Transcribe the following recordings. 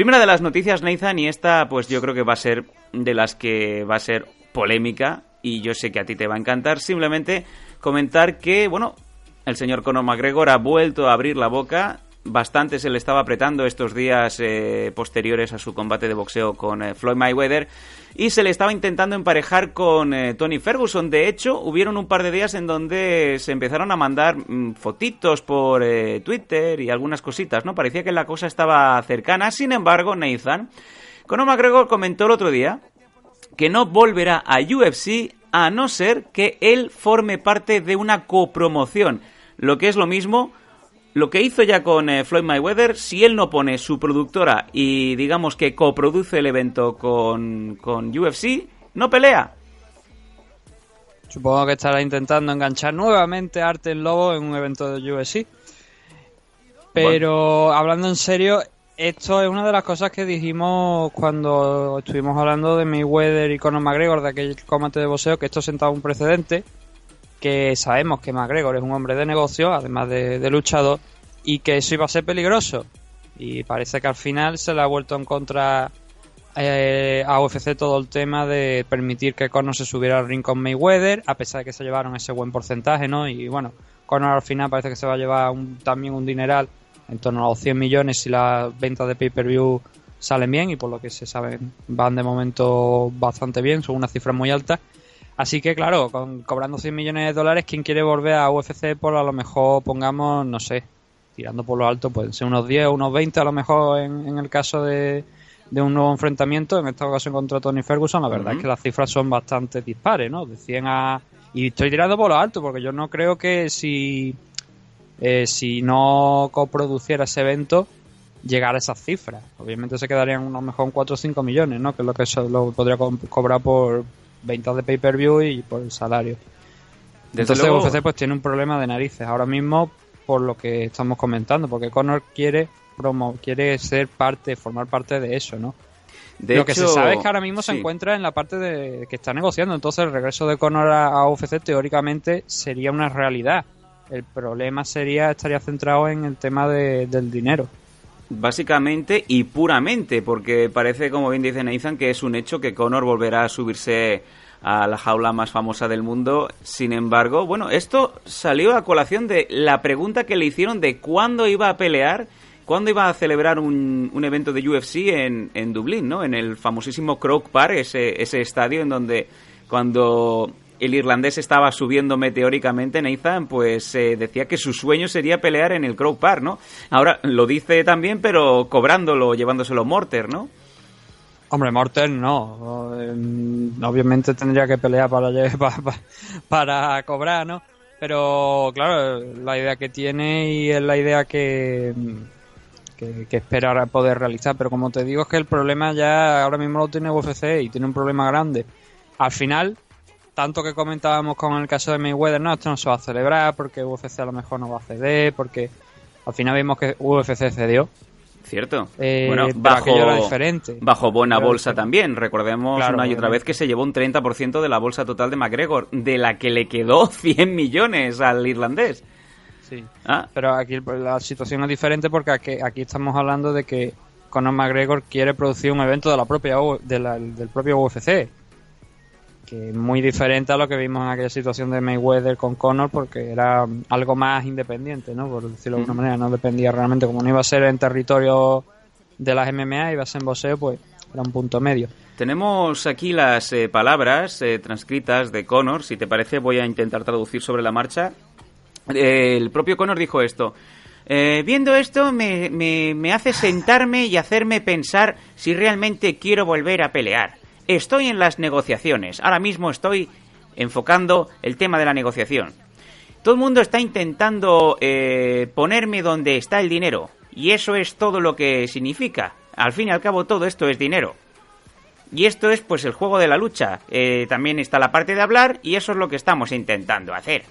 Primera de las noticias, Nathan, y esta pues yo creo que va a ser de las que va a ser polémica y yo sé que a ti te va a encantar. Simplemente comentar que, bueno, el señor Conor McGregor ha vuelto a abrir la boca. Bastante se le estaba apretando estos días eh, posteriores a su combate de boxeo con eh, Floyd Mayweather y se le estaba intentando emparejar con eh, Tony Ferguson. De hecho, hubieron un par de días en donde se empezaron a mandar mm, fotitos por Twitter y algunas cositas, ¿no? Parecía que la cosa estaba cercana. Sin embargo, Nathan, Conor McGregor comentó el otro día que no volverá a UFC a no ser que él forme parte de una copromoción. Lo que es lo mismo, lo que hizo ya con eh, Floyd Mayweather, si él no pone su productora y digamos que coproduce el evento con, con UFC, no pelea. Supongo que estará intentando enganchar nuevamente a Arte el Lobo en un evento de UFC. Pero hablando en serio, esto es una de las cosas que dijimos cuando estuvimos hablando de Mayweather y Conor McGregor, de aquel combate de boxeo, que esto sentaba un precedente, que sabemos que McGregor es un hombre de negocio, además de, luchador, y que eso iba a ser peligroso. Y parece que al final se le ha vuelto en contra eh, a UFC todo el tema de permitir que Conor se subiera al ring con Mayweather, a pesar de que se llevaron ese buen porcentaje, ¿no? Y bueno, Conor al final parece que se va a llevar también un dineral en torno a los 100 millones si las ventas de pay-per-view salen bien y por lo que se sabe van de momento bastante bien, son unas cifras muy altas. Así que claro, con, cobrando 100 millones de dólares, quien quiere volver a UFC por a lo mejor pongamos, no sé, tirando por lo alto, pueden ser unos 10 o unos 20 a lo mejor en, el caso de, un nuevo enfrentamiento, en esta ocasión contra Tony Ferguson, la verdad es que las cifras son bastante dispares, ¿no? De 100 a... Y estoy tirando por lo alto porque yo no creo que si eh, si no coproduciera ese evento, llegar a esas cifras. Obviamente se quedarían a lo mejor 4 o 5 millones, ¿no? Que es lo que lo podría cobrar por ventas de pay-per-view y por el salario. Entonces UFC pues tiene un problema de narices ahora mismo por lo que estamos comentando, porque Conor quiere promo, quiere ser parte, formar parte de eso, ¿no? lo que se sabe es que ahora mismo se encuentra en la parte de que está negociando, entonces el regreso de Conor a UFC teóricamente sería una realidad el problema sería, estaría centrado en el tema del dinero. Básicamente y puramente, porque parece, como bien dice Nathan, que es un hecho que Conor volverá a subirse a la jaula más famosa del mundo. Sin embargo, bueno, esto salió a colación de la pregunta que le hicieron de cuándo iba a pelear, cuándo iba a celebrar un, un evento de UFC en, en, Dublín, ¿no? En el famosísimo Croke Park, ese, ese estadio en donde cuando el irlandés estaba subiendo meteóricamente, Nathan, pues eh, decía que su sueño sería pelear en el Crow Park, ¿no? Ahora lo dice también, pero cobrándolo, llevándoselo Morter, ¿no? Hombre, Morter no. Eh, obviamente tendría que pelear para, para, cobrar, ¿no? Pero claro, la idea que tiene y es la idea que, que, que espera poder realizar. Pero como te digo, es que el problema ya ahora mismo lo tiene UFC y tiene un problema grande. Al final, tanto que comentábamos con el caso de Mayweather, no, esto no se va a celebrar porque UFC a lo mejor no va a ceder, porque al final vimos que UFC cedió. Cierto. Eh, bueno, bajo, diferente. bajo buena bolsa también. Recordemos una y otra vez que se llevó un 30% de la bolsa total de McGregor, de la que le quedó 100 millones al irlandés. Sí. Ah. Pero aquí la situación es diferente porque aquí, aquí estamos hablando de que Conor McGregor quiere producir un evento de la propia del propio UFC que muy diferente a lo que vimos en aquella situación de Mayweather con Conor porque era algo más independiente, ¿no? Por decirlo de alguna manera, no dependía realmente, como no iba a ser en territorio de las MMA, iba a ser en boxeo, pues era un punto medio. Tenemos aquí las eh, palabras eh, transcritas de Conor, si te parece voy a intentar traducir sobre la marcha. el propio Conor dijo esto. Eh, viendo esto me, me, me hace sentarme y hacerme pensar si realmente quiero volver a pelear estoy en las negociaciones. Ahora mismo estoy enfocando el tema de la negociación. Todo el mundo está intentando eh, ponerme donde está el dinero. Y eso es todo lo que significa. Al fin y al cabo todo esto es dinero. Y esto es pues el juego de la lucha. Eh, también está la parte de hablar y eso es lo que estamos intentando hacer.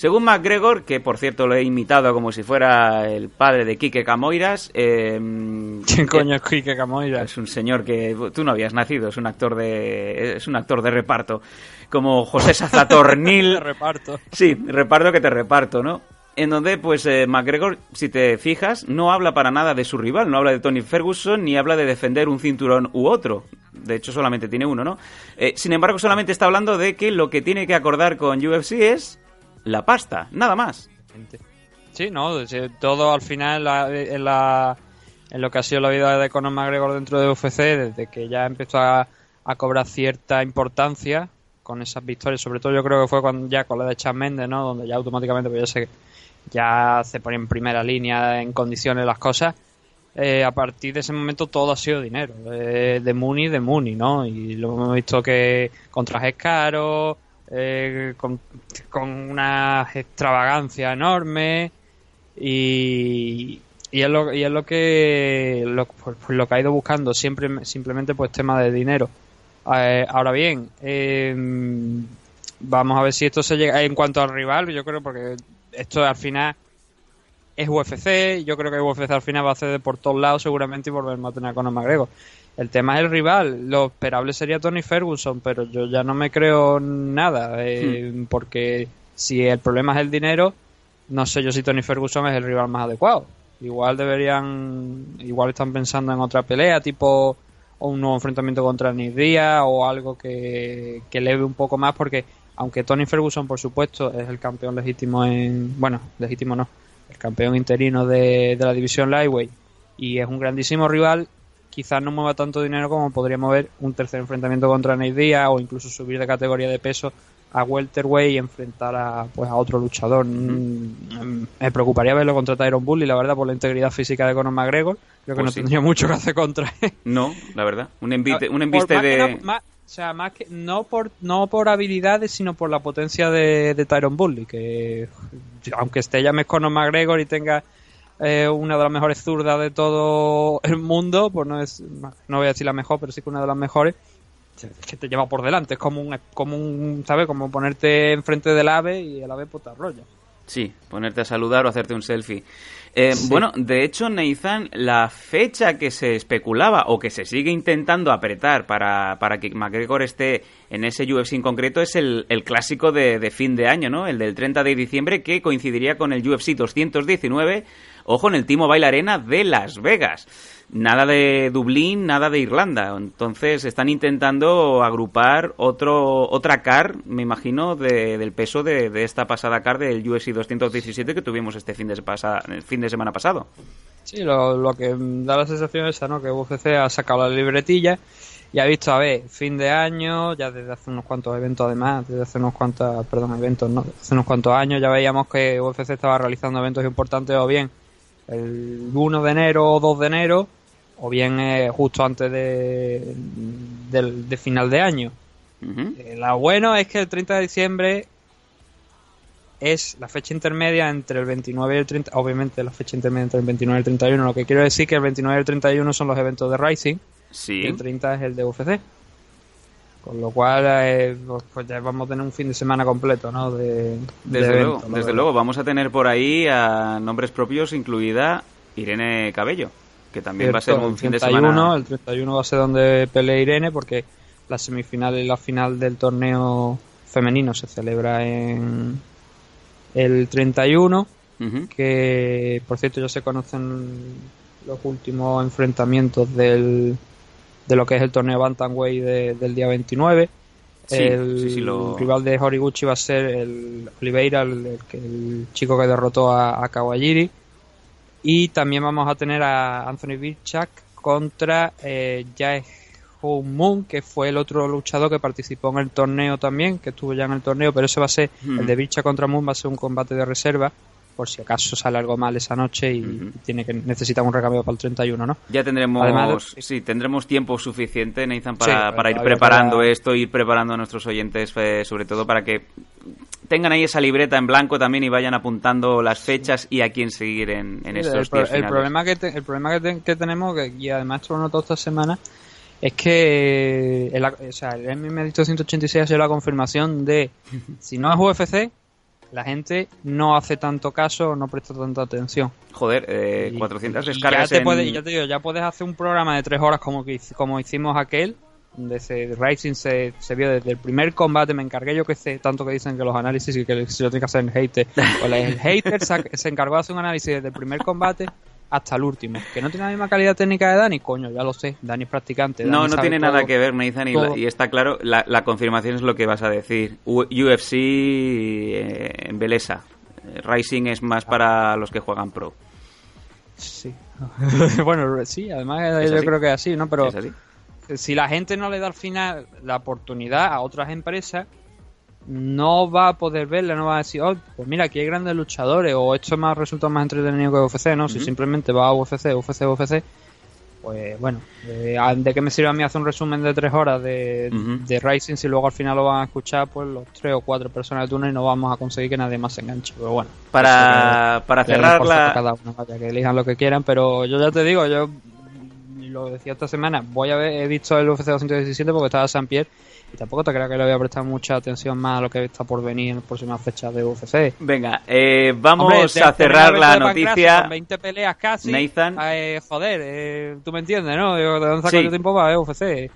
Según McGregor, que por cierto lo he imitado como si fuera el padre de Quique Camoiras. Eh, ¿Quién coño es Quique Camoiras? Es un señor que tú no habías nacido, es un actor de es un actor de reparto, como José Sazatornil. reparto. Sí, reparto que te reparto, ¿no? en donde pues eh, McGregor, si te fijas, no habla para nada de su rival, no habla de Tony Ferguson ni habla de defender un cinturón u otro. De hecho, solamente tiene uno, ¿no? Eh, sin embargo, solamente está hablando de que lo que tiene que acordar con UFC es la pasta, nada más. Sí, no, todo al final en, la, en lo que ha sido la vida de Conor McGregor dentro de UFC, desde que ya empezó a, cobrar cierta importancia con esas victorias, sobre todo yo creo que fue cuando ya con la de Chad Mendes, ¿no? Donde ya automáticamente pues ya se, ya se ponía en primera línea en condiciones las cosas. Eh, a partir de ese momento todo ha sido dinero, eh, de Mooney, de Mooney, ¿no? Y lo hemos visto que con trajes caros, eh, con, una extravagancia enorme y, y, es, lo, y es lo que lo, pues, pues lo que ha ido buscando siempre simplemente pues tema de dinero. Eh, ahora bien em, vamos a ver si esto se llega en cuanto al rival yo creo porque esto al final es UFC yo creo que UFC al final va a hacer por todos lados seguramente y volver a tener a Conor McGregor el tema es el rival. Lo esperable sería Tony Ferguson, pero yo ya no me creo nada. Eh, hmm. Porque si el problema es el dinero, no sé yo si Tony Ferguson es el rival más adecuado. Igual deberían. Igual están pensando en otra pelea, tipo. O un nuevo enfrentamiento contra Nick Díaz o algo que, que leve un poco más, porque aunque Tony Ferguson, por supuesto, es el campeón legítimo en. Bueno, legítimo no. El campeón interino de, de la división Lightweight y es un grandísimo rival, quizás no mueva tanto dinero como podría mover un tercer enfrentamiento contra Nate Diaz o incluso subir de categoría de peso a welterweight y enfrentar a pues a otro luchador. Mm, me preocuparía verlo contra Tyron Bully, la verdad, por la integridad física de Conor McGregor. Creo que pues no tendría mucho que hacer contra él. No, la verdad. Un envite, un enviste de... o sea, más que no por no por habilidades, sino por la potencia de, de Tyron Bully, que aunque esté ya Conor McGregor y tenga eh, una de las mejores zurdas de todo el mundo, pues no es, no voy a decir la mejor, pero sí que una de las mejores, que te lleva por delante, es como un, como un, ¿sabes? Como ponerte enfrente del ave y el ave pues te arrolla. Sí, ponerte a saludar o hacerte un selfie. Eh, bueno, de hecho, Nathan, la fecha que se especulaba o que se sigue intentando apretar para, para que McGregor esté en ese UFC en concreto es el, el clásico de, de, fin de año, ¿no? El del 30 de diciembre que coincidiría con el UFC 219 Ojo en el Timo Bail Arena de Las Vegas. Nada de Dublín, nada de Irlanda. Entonces están intentando agrupar otro, otra car, me imagino, del peso de, esta pasada car del UFC 217 que tuvimos este fin de, fin de semana pasado. Sí, lo, que da la sensación es ¿no? que UFC ha sacado la libretilla y ha visto, a ver, fin de año, ya desde hace unos cuantos eventos además, desde hace unos cuantos, perdón, eventos, ¿no? Hace unos cuantos años ya veíamos que UFC estaba realizando eventos importantes o bien el 1 de enero o 2 de enero, o bien justo antes de, de, final de año. Eh, lo bueno es que el 30 de diciembre es la fecha intermedia entre el 29 y el 30, obviamente la fecha intermedia entre el 29 y el 31, lo que quiero decir que el 29 y el 31 son los eventos de Rising, y el 30 es el de UFC. Con lo cual, eh, pues, pues ya vamos a tener un fin de semana completo, ¿no? De, desde luego, desde luego, vamos a tener por ahí a nombres propios, incluida Irene Cabello, que también va a ser un fin de semana. El 31 va a ser donde pelee Irene, porque la semifinal y la final del torneo femenino se celebra en el 31, que por cierto ya se conocen los últimos enfrentamientos del de lo que es el torneo Bantamweight del día 29. el rival de Horiguchi va a ser el Oliveira, el, el, chico que derrotó a, Kawajiri. Y también vamos a tener a Anthony Birchak contra eh, Jae Moon, que fue el otro luchador que participó en el torneo también, que estuvo ya en el torneo, pero ese va a ser, el de Birchak contra Moon va a ser un combate de reserva por si acaso sale algo mal esa noche y tiene que necesita un recambio para el 31, ¿no? Ya tendremos, sí, tendremos tiempo suficiente, Nathan, para, para ir preparando esto, ir preparando a nuestros oyentes, eh, sobre todo para que tengan ahí esa libreta en blanco también y vayan apuntando las fechas y a quién seguir en, en estos el, el problema que el problema que, tenemos y además lo noto esta semana es que el, o sea, el MM 186 ha sido la confirmación de si no es UFC la gente no hace tanto caso, no presta tanta atención. Joder, eh, 400 descargas ya te, ya te digo, ya puedes hacer un programa de tres horas como, como hicimos aquel de ese Rising se, se vio desde el primer combate, me encargué yo que sé, tanto que dicen que los análisis y que si lo tiene que hacer el hater, o el hater se, se encargó de hacer un análisis desde el primer combate hasta el último. Que no tiene la misma calidad técnica de Dani, coño, ya lo sé, Dani es practicante. Dani No, no tiene todo. nada que ver, y, todo. y está claro, la, la confirmación es lo que vas a decir. UFC eh, en Belesa. Eh, Rising es más para los que juegan pro. Sí. bueno, sí, además ¿Es yo creo que es así, ¿no? Pero si la gente no le da al final la oportunidad a otras empresas, no va a poder verla, no va a decir, oh, pues mira, aquí hay grandes luchadores, o esto me ha resultado más entretenido que UFC, ¿no? Si simplemente va a UFC, UFC, UFC, pues bueno, eh, ¿de qué me sirve a mí hacer un resumen de tres horas de, de Rising si luego al final lo van a escuchar pues los tres o cuatro personas de turno y no vamos a conseguir que nadie más se enganche? Pero bueno. Para, para cerrar la... cada uno, vaya, que elijan lo que quieran, pero yo ya te digo, yo lo decía esta semana, voy a ver, he visto el UFC 217 porque estaba San Pierre y tampoco te creo que le voy a prestar mucha atención más a lo que está por venir en las próximas fechas de UFC. Venga, eh, vamos Hombre, a cerrar la noticia. Con 20 peleas casi. Nathan. Eh, joder, eh, tú me entiendes, ¿no? ¿De dónde saco Sí. yo tiempo para ver UFC?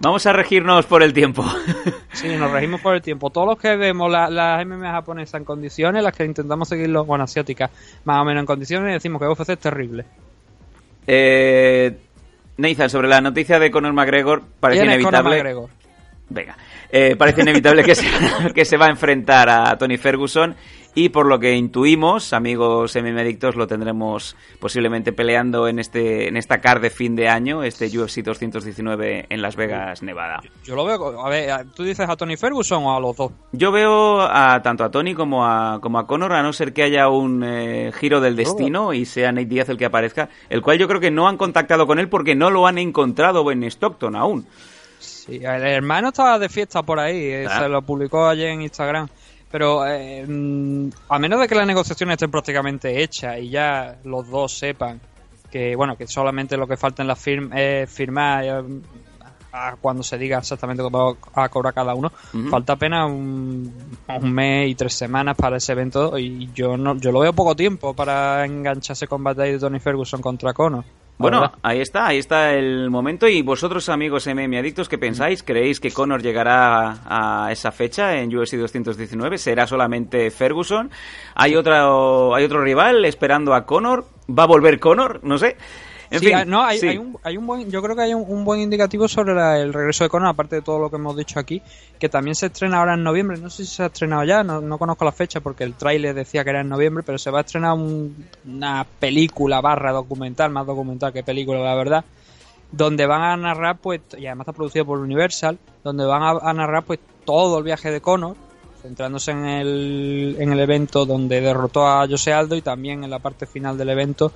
Vamos a regirnos por el tiempo. Sí, nos regimos por el tiempo. Todos los que vemos la- las MMA japonesas en condiciones, las que intentamos seguirlo, bueno, asiáticas, más o menos en condiciones, decimos que UFC es terrible. eh, Nathan, sobre la noticia de Conor McGregor, parece ¿Quién es Conor inevitable. McGregor? Venga, eh, parece inevitable que se, que se va a enfrentar a Tony Ferguson y por lo que intuimos, amigos MM adictos, lo tendremos posiblemente peleando en este en esta card de fin de año, este UFC 219 en Las Vegas, Nevada. Yo lo veo. A ver, ¿tú dices a Tony Ferguson o a los dos? Yo veo a tanto a Tony como a, como a Conor, a no ser que haya un eh, giro del destino y sea Nate Diaz el que aparezca, el cual yo creo que no han contactado con él porque no lo han encontrado en Stockton aún. Sí, el hermano estaba de fiesta por ahí, eh, Ah. se lo publicó ayer en Instagram. Pero eh, mm, a menos de que las negociaciones estén prácticamente hechas y ya los dos sepan que, bueno, que solamente lo que falta en la firma es firmar eh, a cuando se diga exactamente cómo va a cobrar cada uno, falta apenas un, un mes y tres semanas para ese evento y yo no yo lo veo poco tiempo para engancharse combate ahí de Tony Ferguson contra Conor. Bueno, verdad. ahí está, ahí está el momento. Y vosotros, amigos MM adictos, ¿qué pensáis? ¿Creéis que Conor llegará a esa fecha en UFC 219? ¿Será solamente Ferguson? ¿Hay otro, hay otro rival esperando a Conor? ¿Va a volver Conor? No sé. En Sí, fin, hay- no, hay, sí. hay un, hay un buen, yo creo que hay un, un buen indicativo sobre la- el regreso de Conor, aparte de todo lo que hemos dicho aquí, que también se estrena ahora en noviembre. No sé si se ha estrenado ya, no, no conozco la fecha porque el tráiler decía que era en noviembre, pero se va a estrenar un- una película barra documental, más documental que película, la verdad, donde van a narrar, pues, y además está producido por Universal, donde van a, a narrar, pues, todo el viaje de Conor, centrándose en el, en el evento donde derrotó a José Aldo y también en la parte final del evento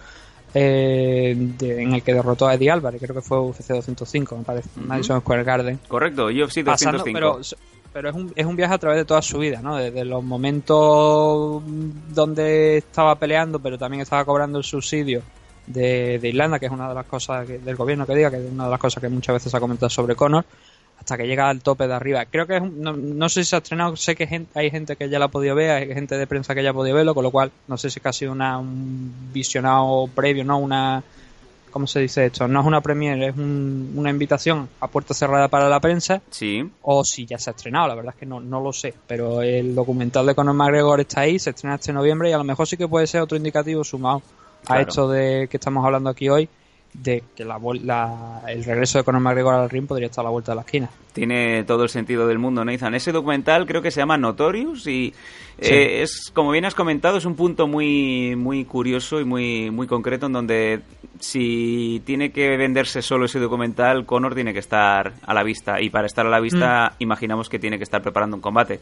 eh, de- en el que derrotó a Eddie Álvarez, creo que fue UFC 205, me parece, Ujú. Madison Square Garden. Correcto, UFC 205. Pasando, pero pero es, un, es un viaje a través de toda su vida, ¿no? Desde los momentos donde estaba peleando, pero también estaba cobrando el subsidio de, de Irlanda, que es una de las cosas que- del gobierno que diga, que es una de las cosas que muchas veces se ha comentado sobre Conor, hasta que llega al tope de arriba. Creo que es un- no, no sé si se ha estrenado, sé que hay gente que ya la ha podido ver, hay gente de prensa que ya ha podido verlo, con lo cual no sé si es sido una, un visionado previo, ¿no? Una, ¿cómo se dice esto? No es una premiere, es un- una invitación a puerta cerrada para la prensa Sí, o si ya se ha estrenado, la verdad es que no, no lo sé, pero el documental de Conor McGregor está ahí, se estrena este noviembre y a lo mejor sí que puede ser otro indicativo sumado a esto de que estamos hablando aquí hoy, de que la, la- el regreso de Conor McGregor al ring podría estar a la vuelta de la esquina. tiene todo el sentido del mundo, Nathan. Ese documental creo que se llama Notorious y eh, es, como bien has comentado, es un punto muy, muy curioso y muy, muy concreto en donde si tiene que venderse solo ese documental, Conor tiene que estar a la vista y para estar a la vista imaginamos que tiene que estar preparando un combate.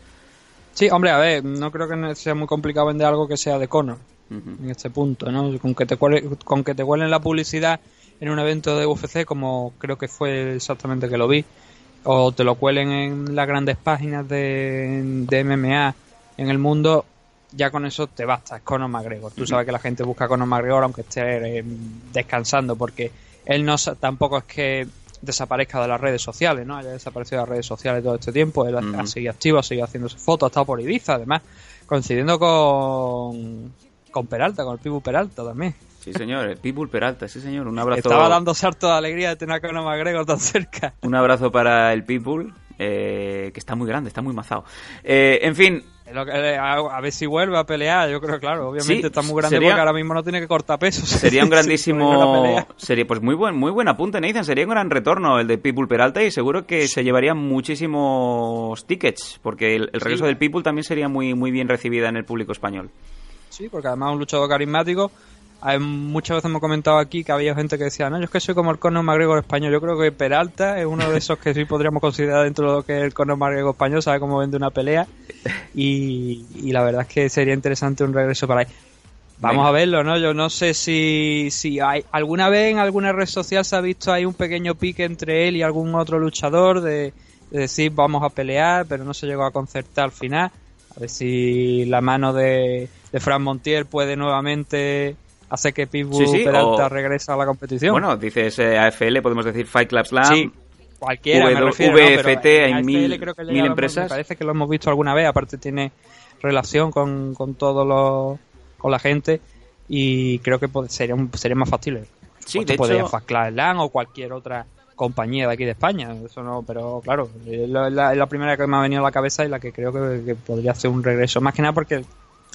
Sí, hombre, a ver, no creo que sea muy complicado vender algo que sea de Conor en este punto, ¿no? Con que te cuele- con que te huelen la publicidad en un evento de UFC, como creo que fue exactamente que lo vi, o te lo cuelen en las grandes páginas de, de MMA en el mundo, ya con eso te basta, es Conor McGregor. Tú sabes que la gente busca a Conor McGregor aunque esté eh, descansando, porque él no tampoco es que desaparezca de las redes sociales, ¿no? Haya desaparecido de las redes sociales todo este tiempo, él ha seguido activo, ha seguido haciéndose fotos, ha estado por Ibiza, además, coincidiendo con, con Peralta, con el Pibu Peralta también. Sí, señor, el Pitbull Peralta, sí, señor. Un abrazo. Estaba dando salto de alegría de tener a Conor McGregor tan cerca. Un abrazo para el Pitbull, eh, que está muy grande, está muy mazado. Eh, en fin, eh, a ver si vuelve a pelear, yo creo, claro, obviamente está muy grande porque ahora mismo no tiene que cortar pesos. Sería un grandísimo, sería pues muy buen, muy buen apunte, Nathan, sería un gran retorno el de People Peralta y seguro que se llevaría muchísimos tickets, porque el, regreso del People también sería muy, muy bien recibida en el público español. Sí, porque además es un luchador carismático hay, muchas veces hemos comentado aquí que había gente que decía, no, yo es que soy como el Conor McGregor español. Yo creo que Peralta es uno de esos que sí podríamos considerar dentro de lo que es el Conor McGregor español, sabe cómo vende una pelea. Y, la verdad es que sería interesante un regreso para ahí. Vamos a verlo, ¿no? Yo no sé si, si hay alguna vez en alguna red social se ha visto ahí un pequeño pique entre él y algún otro luchador de, decir vamos a pelear, pero no se llegó a concertar al final. A ver si la mano de, de Fran Montiel puede nuevamente hace que Pitbull Peralta regresa a la competición. Bueno, dices eh, AFL, podemos decir Fight Club Slam. Sí, cualquiera, me refiero, VFT, hay mil, empresas. Me parece que lo hemos visto alguna vez, aparte tiene relación con, con todo con la gente y creo que sería, sería más fácil. Sí, de hecho... Fight Club Slam o cualquier otra compañía de aquí de España, eso no, pero claro, es la, primera que me ha venido a la cabeza y la que creo que, que podría hacer un regreso, más que nada porque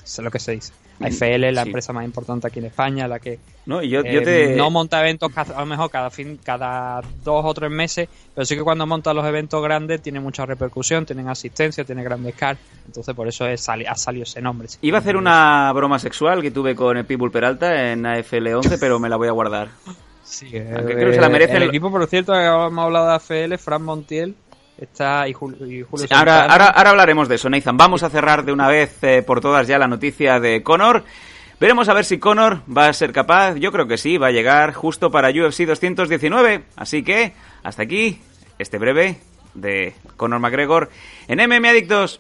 es lo que se dice. AFL es la empresa más importante aquí en España, la que no, yo, eh, no monta eventos a lo mejor cada fin, cada dos o tres meses, pero sí que cuando monta los eventos grandes tiene mucha repercusión, tienen asistencia, tiene grandes cars, entonces por eso es, ha salido ese nombre. Iba a hacer una broma sexual que tuve con el Pitbull Peralta en AFL 11, pero me la voy a guardar. Sí, creo que se la merece. El, equipo, por cierto, hemos hablado de AFL, Fran Montiel, Está y, Julio, ahora, ahora, hablaremos de eso, Nathan. Vamos a cerrar de una vez eh, por todas ya la noticia de Conor. Veremos a ver si Conor va a ser capaz. Yo creo que sí, va a llegar justo para UFC 219. Así que, hasta aquí, este breve de Conor McGregor en MM Adictos.